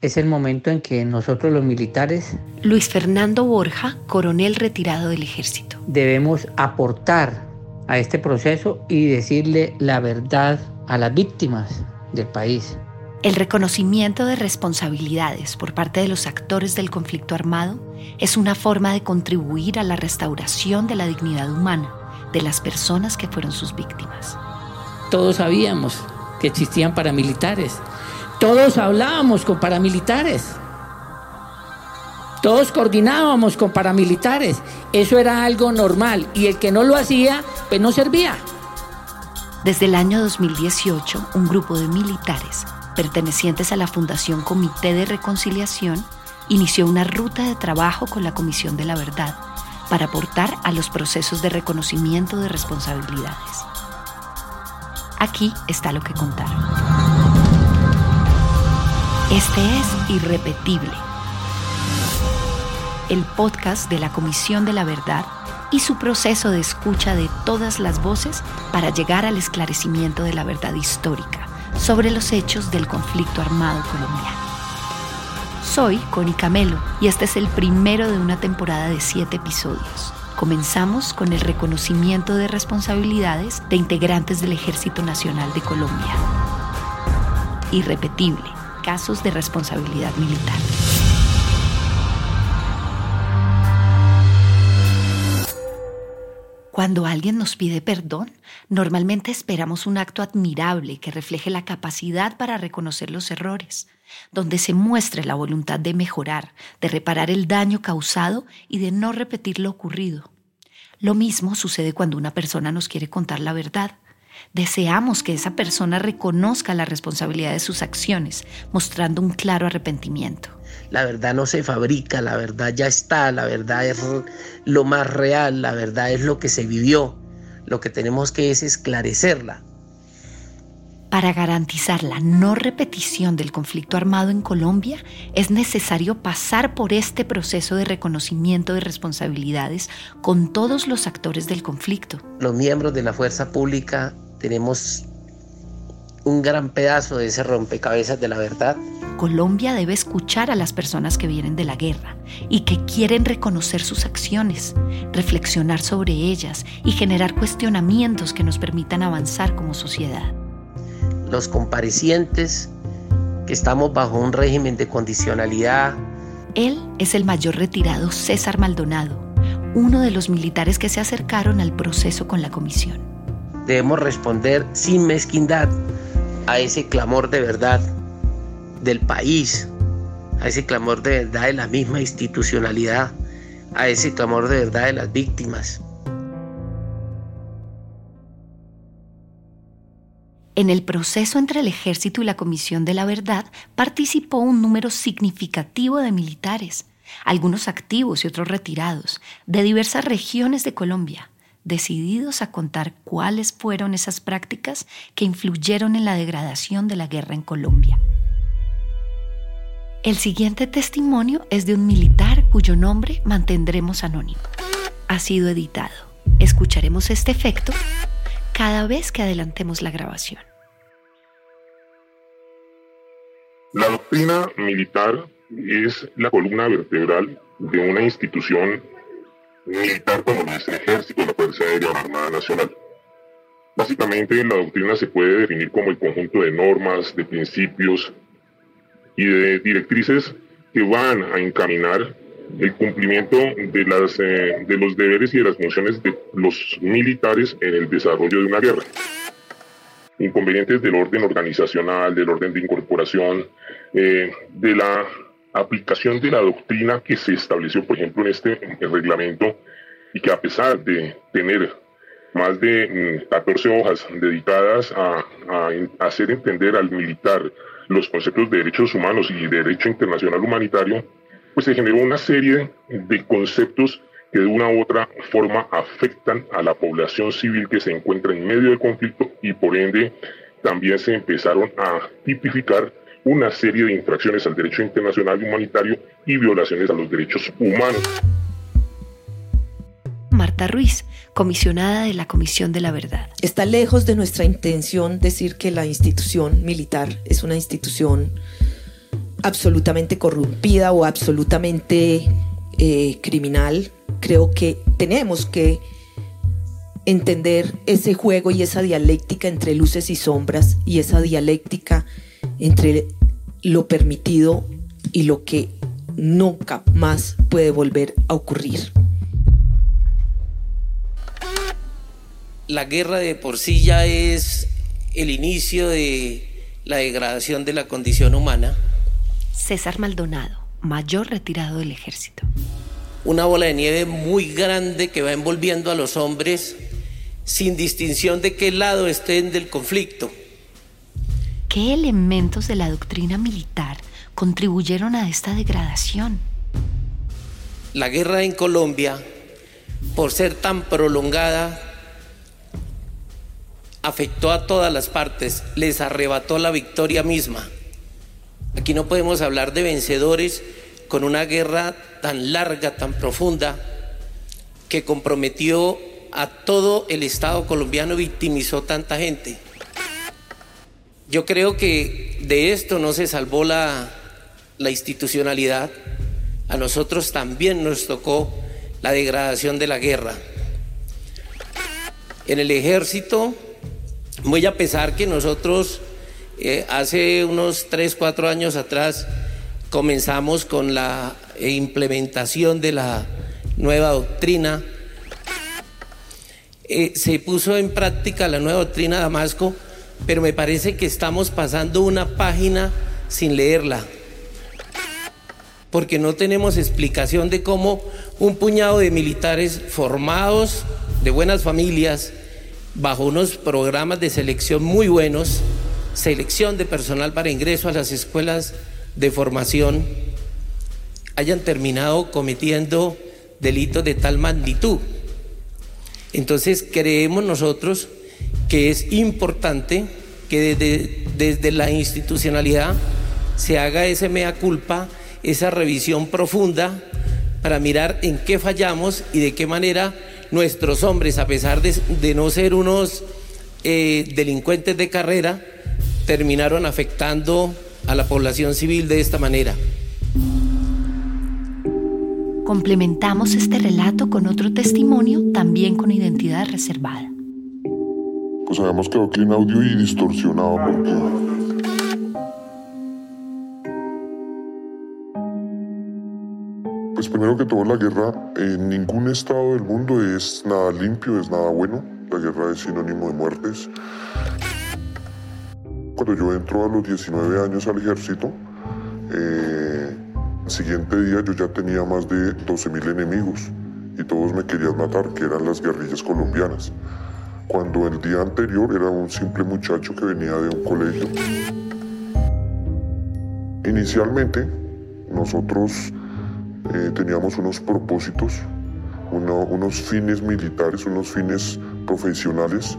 es el momento en que nosotros los militares... Luis Fernando Borja, coronel retirado del ejército. Debemos aportar a este proceso y decirle la verdad a las víctimas del país. El reconocimiento de responsabilidades por parte de los actores del conflicto armado es una forma de contribuir a la restauración de la dignidad humana de las personas que fueron sus víctimas. Todos sabíamos que existían paramilitares. Todos hablábamos con paramilitares. Todos coordinábamos con paramilitares. Eso era algo normal y el que no lo hacía, pues no servía. Desde el año 2018, un grupo de militares pertenecientes a la Fundación Comité de Reconciliación inició una ruta de trabajo con la Comisión de la Verdad para aportar a los procesos de reconocimiento de responsabilidades. Aquí está lo que contaron. Este es Irrepetible, el podcast de la Comisión de la Verdad y su proceso de escucha de todas las voces para llegar al esclarecimiento de la verdad histórica sobre los hechos del conflicto armado colombiano. Soy Connie Camelo y este es el primero de una temporada de siete episodios. Comenzamos con el reconocimiento de responsabilidades de integrantes del Ejército Nacional de Colombia. Irrepetible, casos de responsabilidad militar. Cuando alguien nos pide perdón, normalmente esperamos un acto admirable que refleje la capacidad para reconocer los errores, donde se muestre la voluntad de mejorar, de reparar el daño causado y de no repetir lo ocurrido. Lo mismo sucede cuando una persona nos quiere contar la verdad. Deseamos que esa persona reconozca la responsabilidad de sus acciones, mostrando un claro arrepentimiento. La verdad no se fabrica, la verdad ya está, la verdad es lo más real, la verdad es lo que se vivió. Lo que tenemos que es esclarecerla. Para garantizar la no repetición del conflicto armado en Colombia, es necesario pasar por este proceso de reconocimiento de responsabilidades con todos los actores del conflicto. Los miembros de la fuerza pública tenemos un gran pedazo de ese rompecabezas de la verdad. Colombia debe escuchar a las personas que vienen de la guerra y que quieren reconocer sus acciones, reflexionar sobre ellas y generar cuestionamientos que nos permitan avanzar como sociedad. Los comparecientes que estamos bajo un régimen de condicionalidad. Él es el mayor retirado César Maldonado, uno de los militares que se acercaron al proceso con la comisión. Debemos responder sin mezquindad a ese clamor de verdad del país, a ese clamor de verdad de la misma institucionalidad, a ese clamor de verdad de las víctimas. En el proceso entre el ejército y la Comisión de la Verdad participó un número significativo de militares, algunos activos y otros retirados, de diversas regiones de Colombia decididos a contar cuáles fueron esas prácticas que influyeron en la degradación de la guerra en Colombia. El siguiente testimonio es de un militar cuyo nombre mantendremos anónimo. Ha sido editado. Escucharemos este efecto cada vez que adelantemos la grabación. La doctrina militar es la columna vertebral de una institución militar como lo es el ejército, la Fuerza Aérea la Armada Nacional. Básicamente la doctrina se puede definir como el conjunto de normas, de principios y de directrices que van a encaminar el cumplimiento de, las, eh, de los deberes y de las funciones de los militares en el desarrollo de una guerra. Inconvenientes del orden organizacional, del orden de incorporación, eh, de la aplicación de la doctrina que se estableció, por ejemplo, en este reglamento y que a pesar de tener más de 14 mm, hojas dedicadas a, hacer entender al militar los conceptos de derechos humanos y derecho internacional humanitario, pues se generó una serie de conceptos que de una u otra forma afectan a la población civil que se encuentra en medio del conflicto y por ende también se empezaron a tipificar una serie de infracciones al derecho internacional humanitario y violaciones a los derechos humanos. Marta Ruiz, comisionada de la Comisión de la Verdad. Está lejos de nuestra intención decir que la institución militar es una institución absolutamente corrompida o absolutamente eh, criminal. Creo que tenemos que entender ese juego y esa dialéctica entre luces y sombras y esa dialéctica entre lo permitido y lo que nunca más puede volver a ocurrir. La guerra de por sí ya es el inicio de la degradación de la condición humana. César Maldonado, mayor retirado del ejército. Una bola de nieve muy grande que va envolviendo a los hombres sin distinción de qué lado estén del conflicto. ¿Qué elementos de la doctrina militar contribuyeron a esta degradación? La guerra en Colombia, por ser tan prolongada, afectó a todas las partes, les arrebató la victoria misma. Aquí no podemos hablar de vencedores con una guerra tan larga, tan profunda, que comprometió a todo el Estado colombiano, victimizó tanta gente. Yo creo que de esto no se salvó la, la institucionalidad. A nosotros también nos tocó la degradación de la guerra. En el ejército, muy a pesar que nosotros eh, hace unos 3, 4 años atrás comenzamos con la implementación de la nueva doctrina, eh, se puso en práctica la nueva doctrina Damasco, pero me parece que estamos pasando una página sin leerla, porque no tenemos explicación de cómo un puñado de militares formados de buenas familias, bajo unos programas de selección muy buenos, selección de personal para ingreso a las escuelas de formación, hayan terminado cometiendo delitos de tal magnitud. Entonces creemos nosotros que es importante que desde, desde la institucionalidad se haga ese mea culpa, esa revisión profunda para mirar en qué fallamos y de qué manera nuestros hombres, a pesar de, no ser unos eh, delincuentes de carrera, terminaron afectando a la población civil de esta manera. Complementamos este relato con otro testimonio, también con identidad reservada. Pues habíamos quedado aquí en audio y distorsionado porque Pues primero que todo la guerra en ningún estado del mundo es nada limpio, es nada bueno. La guerra es sinónimo de muertes. Cuando yo entro a los 19 años al ejército, eh, el siguiente día yo ya tenía más de 12.000 enemigos y todos me querían matar, que eran las guerrillas colombianas. Cuando el día anterior era un simple muchacho que venía de un colegio. Inicialmente, nosotros eh, teníamos unos propósitos, unos fines militares, unos fines profesionales,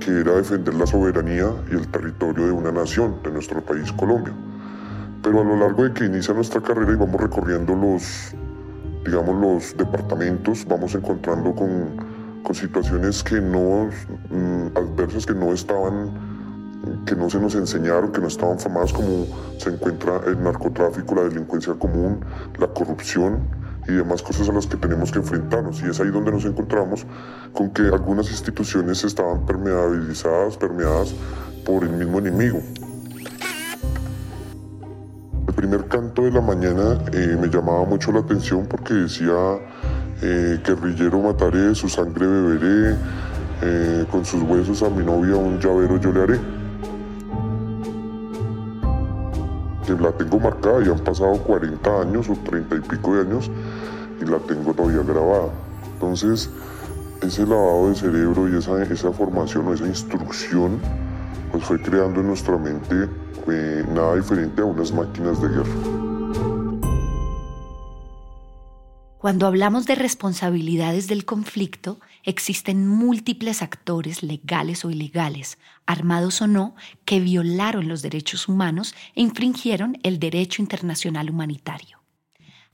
que era defender la soberanía y el territorio de una nación, de nuestro país Colombia. Pero a lo largo de que inicia nuestra carrera y vamos recorriendo los, digamos, los departamentos, vamos encontrando con, con situaciones que no, mm, adversas que no estaban, que no se nos enseñaron, que no estaban formadas como se encuentra el narcotráfico, la delincuencia común, la corrupción y demás cosas a las que tenemos que enfrentarnos. Y es ahí donde nos encontramos con que algunas instituciones estaban permeabilizadas, permeadas por el mismo enemigo primer canto de la mañana eh, me llamaba mucho la atención porque decía, eh, guerrillero mataré, su sangre beberé, eh, con sus huesos a mi novia un llavero yo le haré. La tengo marcada y han pasado 40 años o 30 y pico de años y la tengo todavía grabada. Entonces, ese lavado de cerebro y esa, esa formación o esa instrucción pues fue creando en nuestra mente nada diferente a unas máquinas de guerra. Cuando hablamos de responsabilidades del conflicto, existen múltiples actores legales o ilegales, armados o no, que violaron los derechos humanos e infringieron el derecho internacional humanitario.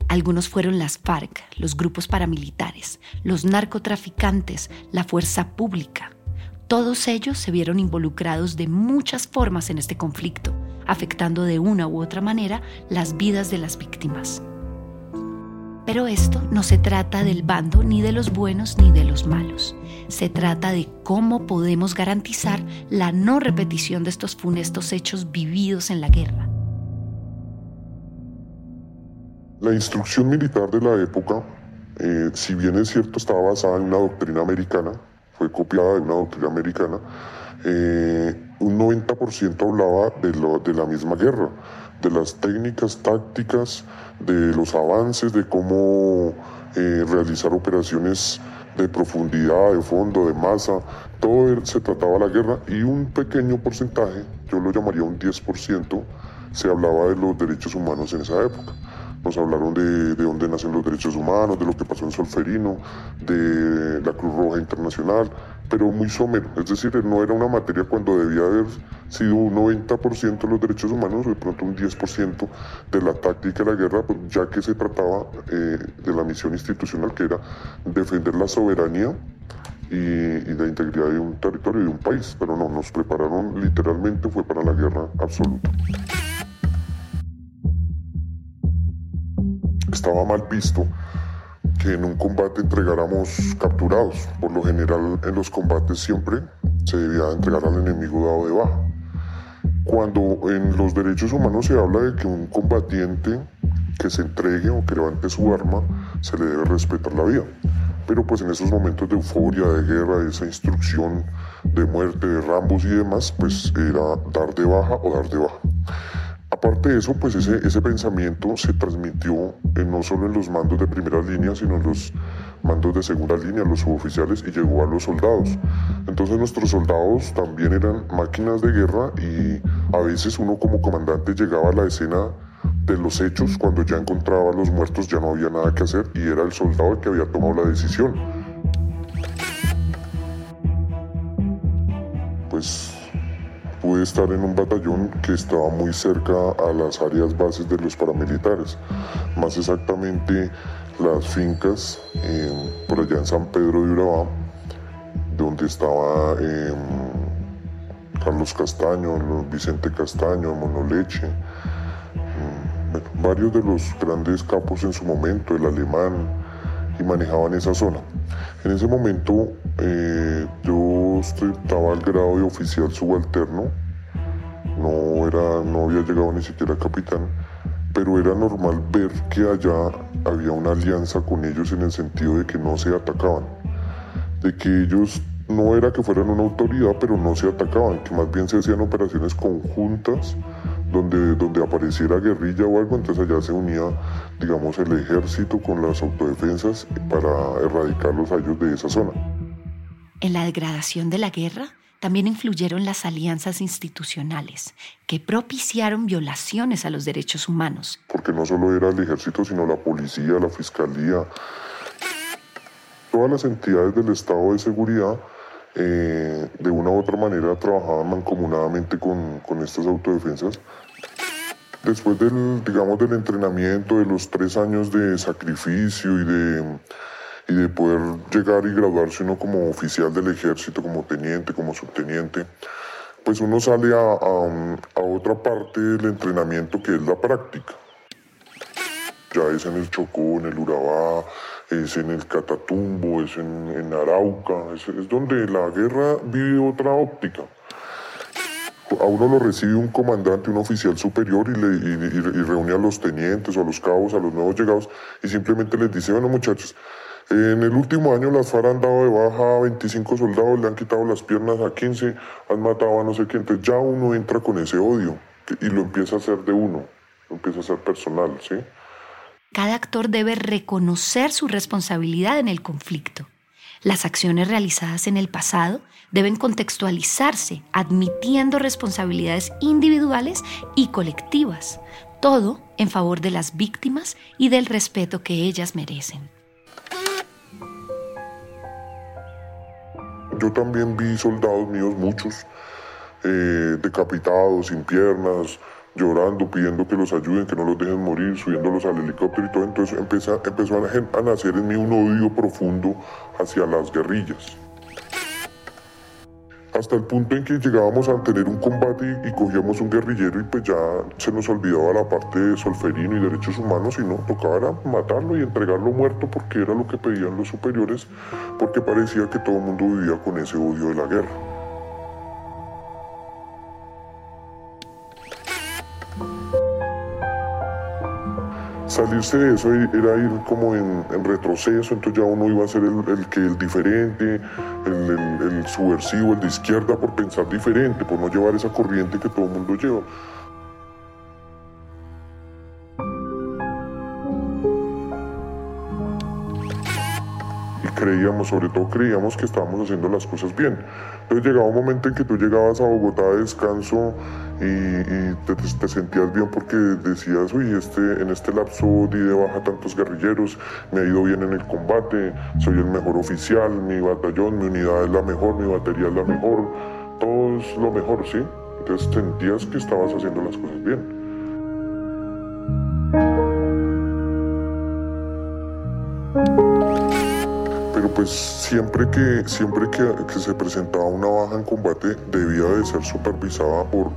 Algunos fueron las FARC, los grupos paramilitares, los narcotraficantes, la fuerza pública. Todos ellos se vieron involucrados de muchas formas en este conflicto, afectando de una u otra manera las vidas de las víctimas. Pero esto no se trata del bando ni de los buenos ni de los malos. Se trata de cómo podemos garantizar la no repetición de estos funestos hechos vividos en la guerra. La instrucción militar de la época, eh, si bien es cierto, estaba basada en una doctrina americana, fue copiada de una doctrina americana, eh, un 90% hablaba de, de la misma guerra, de las técnicas tácticas, de los avances, de cómo eh, realizar operaciones de profundidad, de fondo, de masa, todo se trataba de la guerra y un pequeño porcentaje, yo lo llamaría un 10%, se hablaba de los derechos humanos en esa época. Nos hablaron de, de dónde nacen los derechos humanos, de lo que pasó en Solferino, de la Cruz Roja Internacional, pero muy somero. Es decir, no era una materia cuando debía haber sido un 90% de los derechos humanos, de pronto un 10% de la táctica de la guerra, pues, ya que se trataba eh, de la misión institucional que era defender la soberanía y, y, la integridad de un territorio y de un país. Pero no, nos prepararon literalmente, fue para la guerra absoluta. Estaba mal visto que en un combate entregáramos capturados. Por lo general en los combates siempre se debía entregar al enemigo dado de baja. Cuando en los derechos humanos se habla de que un combatiente que se entregue o que levante su arma, se le debe respetar la vida. Pero pues en esos momentos de euforia, de guerra, de esa instrucción de muerte, de rambos y demás, pues era dar de baja o dar de baja. Aparte de eso, pues ese, ese pensamiento se transmitió no solo en los mandos de primera línea, sino en los mandos de segunda línea, los suboficiales, y llegó a los soldados. Entonces nuestros soldados también eran máquinas de guerra y a veces uno como comandante llegaba a la escena de los hechos cuando ya encontraba a los muertos, ya no había nada que hacer y era el soldado el que había tomado la decisión. Pues pude estar en un batallón que estaba muy cerca a las áreas bases de los paramilitares, más exactamente las fincas por allá en San Pedro de Urabá, donde estaba em, Carlos Castaño, Vicente Castaño, Monoleche, mm, varios de los grandes capos en su momento, el alemán, y manejaban esa zona. En ese momento eh, yo estaba al grado de oficial subalterno, no, era, no había llegado ni siquiera capitán, pero era normal ver que allá había una alianza con ellos en el sentido de que no se atacaban, de que ellos no era que fueran una autoridad, pero no se atacaban, que más bien se hacían operaciones conjuntas donde, donde apareciera guerrilla o algo, entonces allá se unía, digamos, el ejército con las autodefensas para erradicarlos a ellos de esa zona. En la degradación de la guerra también influyeron las alianzas institucionales que propiciaron violaciones a los derechos humanos. Porque no solo era el ejército, sino la policía, la fiscalía, todas las entidades del Estado de Seguridad eh, de una u otra manera trabajaban mancomunadamente con, con estas autodefensas después del, digamos, del entrenamiento, de los tres años de sacrificio y de, y de poder llegar y graduarse uno como oficial del ejército, como teniente, como subteniente, pues uno sale a, a, otra parte del entrenamiento que es la práctica. Ya es en el Chocó, en el Urabá, es en el Catatumbo, es en, en Arauca, es, es donde la guerra vive otra óptica a uno lo recibe un comandante, un oficial superior y, le, y, reúne a los tenientes o a los cabos, a los nuevos llegados y simplemente les dice, bueno muchachos, en el último año las FARC han dado de baja a 25 soldados, le han quitado las piernas a 15, han matado a no sé quién, entonces ya uno entra con ese odio y lo empieza a hacer de uno, lo empieza a hacer personal, ¿sí? Cada actor debe reconocer su responsabilidad en el conflicto. Las acciones realizadas en el pasado deben contextualizarse, admitiendo responsabilidades individuales y colectivas, todo en favor de las víctimas y del respeto que ellas merecen. Yo también vi soldados míos, muchos, eh, decapitados, sin piernas, llorando, pidiendo que los ayuden, que no los dejen morir, subiéndolos al helicóptero y todo. Entonces empezó, empezó a, nacer en mí un odio profundo hacia las guerrillas. Hasta el punto en que llegábamos a tener un combate y, cogíamos un guerrillero y pues ya se nos olvidaba la parte de solferino y derechos humanos y no, tocaba matarlo y entregarlo muerto porque era lo que pedían los superiores, porque parecía que todo el mundo vivía con ese odio de la guerra. Salirse de eso era ir como en, retroceso, entonces ya uno iba a ser el, que el diferente, el, subversivo, el de izquierda por pensar diferente, por no llevar esa corriente que todo el mundo lleva. Y creíamos, sobre todo creíamos que estábamos haciendo las cosas bien. Entonces llegaba un momento en que tú llegabas a Bogotá de descanso y, te, sentías bien porque decías, uy, este, en este lapso di de baja tantos guerrilleros, me ha ido bien en el combate, soy el mejor oficial, mi batallón, mi unidad es la mejor, mi batería es la mejor, todo es lo mejor, ¿sí? Entonces sentías que estabas haciendo las cosas bien. Pues siempre que siempre que, que, se presentaba una baja en combate debía de ser supervisada por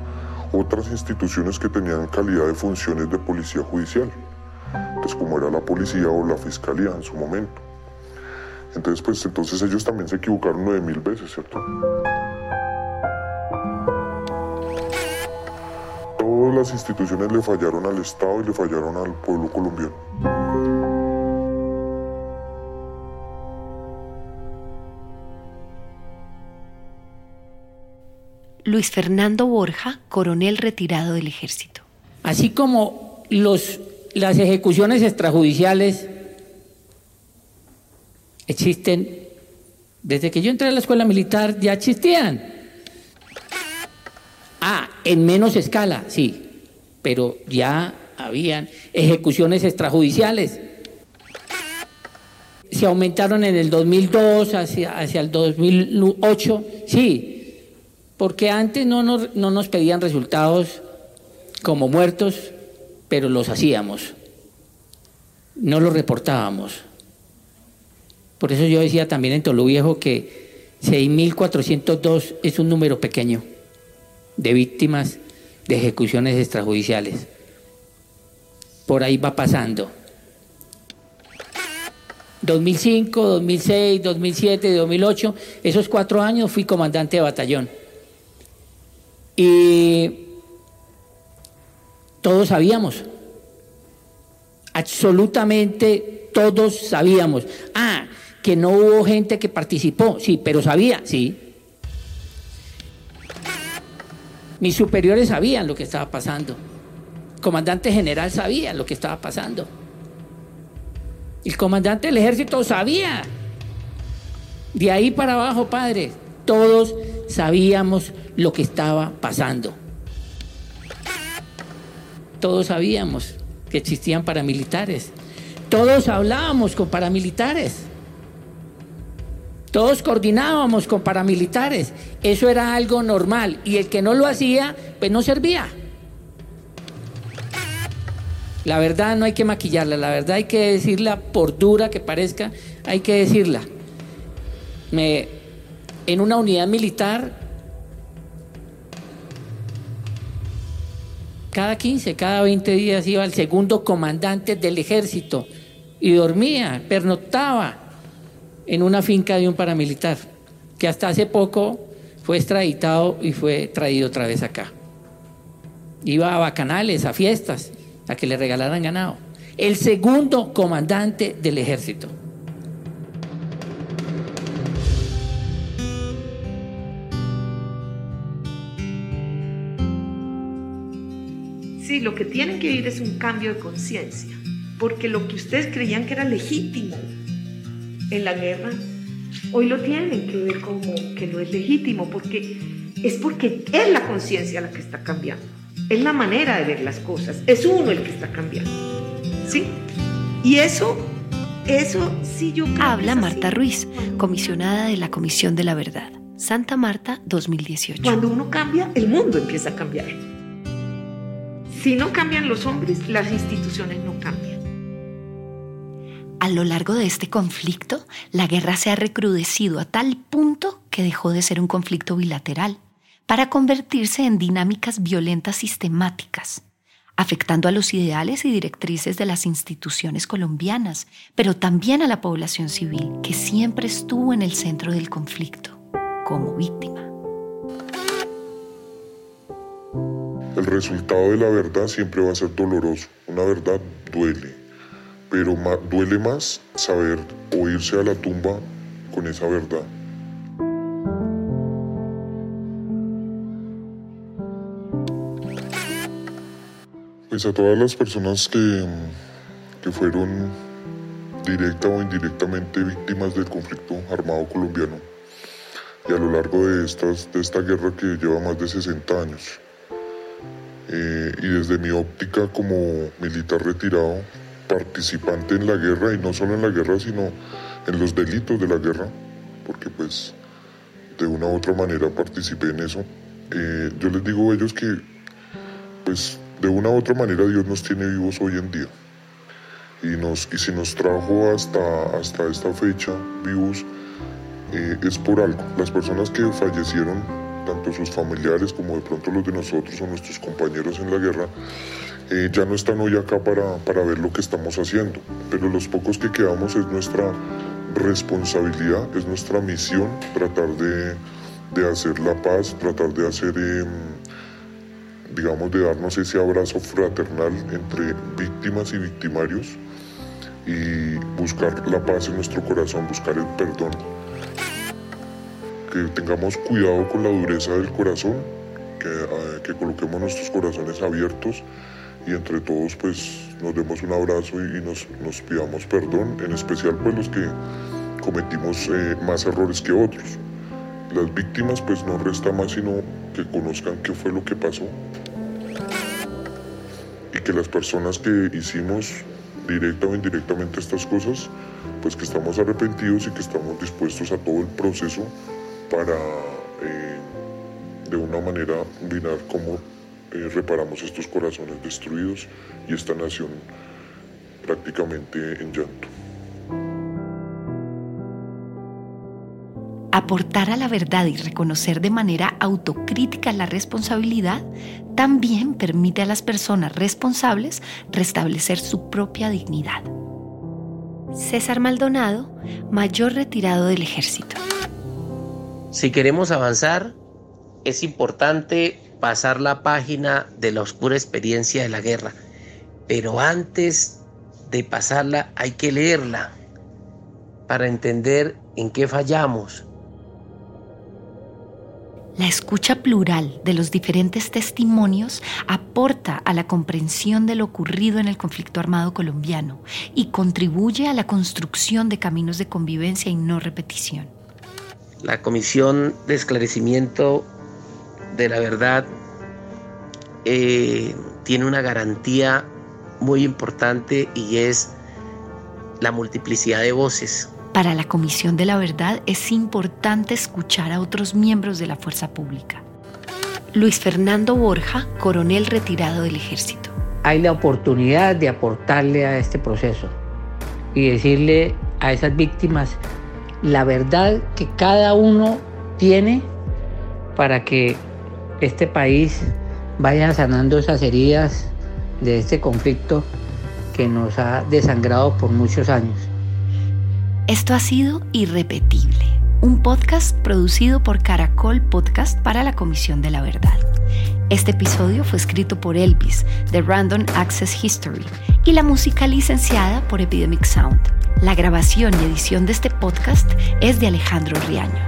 otras instituciones que tenían calidad de funciones de policía judicial, pues como era la policía o la fiscalía en su momento. Entonces, pues entonces ellos también se equivocaron nueve mil veces, ¿cierto? Todas las instituciones le fallaron al Estado y le fallaron al pueblo colombiano. Luis Fernando Borja, coronel retirado del ejército. Así como los, las ejecuciones extrajudiciales existen, desde que yo entré a la escuela militar ya existían. Ah, en menos escala, sí, pero ya habían ejecuciones extrajudiciales. Se aumentaron en el 2002 hacia, hacia el 2008, sí, porque antes no nos, no nos pedían resultados como muertos, pero los hacíamos, no los reportábamos. Por eso yo decía también en Tolu Viejo que 6.402 es un número pequeño de víctimas de ejecuciones extrajudiciales. Por ahí va pasando. 2005, 2006, 2007, 2008, esos cuatro años fui comandante de batallón. Y todos sabíamos, absolutamente todos sabíamos. Ah, que no hubo gente que participó, sí, pero sabía, sí. Mis superiores sabían lo que estaba pasando. El comandante general sabía lo que estaba pasando. El comandante del ejército sabía. De ahí para abajo, padre, todos sabíamos lo que estaba pasando. Todos sabíamos que existían paramilitares. Todos hablábamos con paramilitares. Todos coordinábamos con paramilitares. Eso era algo normal. Y el que no lo hacía, pues no servía. La verdad no hay que maquillarla, la verdad hay que decirla por dura que parezca, hay que decirla. Me, en una unidad militar, cada 15, cada 20 días iba el segundo comandante del ejército y dormía, pernoctaba en una finca de un paramilitar, que hasta hace poco fue extraditado y fue traído otra vez acá. Iba a bacanales, a fiestas, a que le regalaran ganado. El segundo comandante del ejército. Lo que tienen que ir es un cambio de conciencia, porque lo que ustedes creían que era legítimo en la guerra, hoy lo tienen que ver como que no es legítimo, porque es porque es la conciencia la que está cambiando, es la manera de ver las cosas, es uno el que está cambiando. ¿Sí? Y eso, eso sí yo creo Habla Marta Ruiz, comisionada de la Comisión de la Verdad. Santa Marta 2018. Cuando uno cambia, el mundo empieza a cambiar. Si no cambian los hombres, las instituciones no cambian. A lo largo de este conflicto, la guerra se ha recrudecido a tal punto que dejó de ser un conflicto bilateral para convertirse en dinámicas violentas sistemáticas, afectando a los ideales y directrices de las instituciones colombianas, pero también a la población civil, que siempre estuvo en el centro del conflicto, como víctima. El resultado de la verdad siempre va a ser doloroso. Una verdad duele, pero duele más saber o irse a la tumba con esa verdad. Pues a todas las personas que, que fueron directa o indirectamente víctimas del conflicto armado colombiano y a lo largo de, esta guerra que lleva más de 60 años. Eh, y desde mi óptica como militar retirado, participante en la guerra y no solo en la guerra, sino en los delitos de la guerra, porque pues de una u otra manera participé en eso. Eh, yo les digo a ellos que pues de una u otra manera Dios nos tiene vivos hoy en día. Y, nos, y si nos trajo hasta, hasta esta fecha vivos, eh, es por algo. Las personas que fallecieron, tanto sus familiares como de pronto los de nosotros o nuestros compañeros en la guerra, eh, ya no están hoy acá para, para ver lo que estamos haciendo, pero los pocos que quedamos es nuestra responsabilidad, es nuestra misión tratar de, de hacer la paz, tratar de hacer, em, digamos, de darnos ese abrazo fraternal entre víctimas y victimarios y buscar la paz en nuestro corazón, buscar el perdón. Que tengamos cuidado con la dureza del corazón, que, eh, que coloquemos nuestros corazones abiertos y entre todos pues nos demos un abrazo y, nos, nos, pidamos perdón, en especial pues los que cometimos eh, más errores que otros. Las víctimas pues no resta más sino que conozcan qué fue lo que pasó y que las personas que hicimos directa o indirectamente estas cosas pues que estamos arrepentidos y que estamos dispuestos a todo el proceso para eh, de una manera mirar cómo eh, reparamos estos corazones destruidos y esta nación prácticamente en llanto. Aportar a la verdad y reconocer de manera autocrítica la responsabilidad también permite a las personas responsables restablecer su propia dignidad. César Maldonado, mayor retirado del ejército. Si queremos avanzar, es importante pasar la página de la oscura experiencia de la guerra. Pero antes de pasarla hay que leerla para entender en qué fallamos. La escucha plural de los diferentes testimonios aporta a la comprensión de lo ocurrido en el conflicto armado colombiano y contribuye a la construcción de caminos de convivencia y no repetición. La Comisión de Esclarecimiento de la verdad eh, tiene una garantía muy importante y es la multiplicidad de voces. Para la Comisión de la Verdad es importante escuchar a otros miembros de la fuerza pública. Luis Fernando Borja, coronel retirado del ejército. Hay la oportunidad de aportarle a este proceso y decirle a esas víctimas la verdad que cada uno tiene para que este país vaya sanando esas heridas de este conflicto que nos ha desangrado por muchos años. Esto ha sido Irrepetible, un podcast producido por Caracol Podcast para la Comisión de la Verdad. Este episodio fue escrito por Elvis, de Random Access History, y la música licenciada por Epidemic Sound. La grabación y edición de este podcast es de Alejandro Riaño.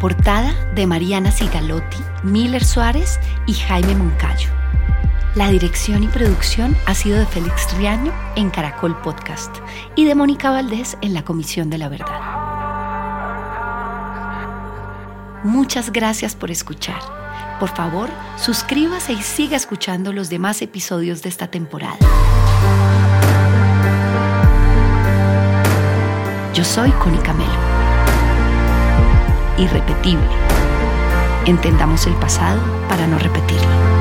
Portada de Mariana Sigalotti, Miller Suárez y Jaime Moncayo. La dirección y producción ha sido de Félix Riaño en Caracol Podcast y de Mónica Valdés en la Comisión de la Verdad. Muchas gracias por escuchar. Por favor, suscríbase y siga escuchando los demás episodios de esta temporada. Yo soy Connie Camelo irrepetible. Entendamos el pasado para no repetirlo.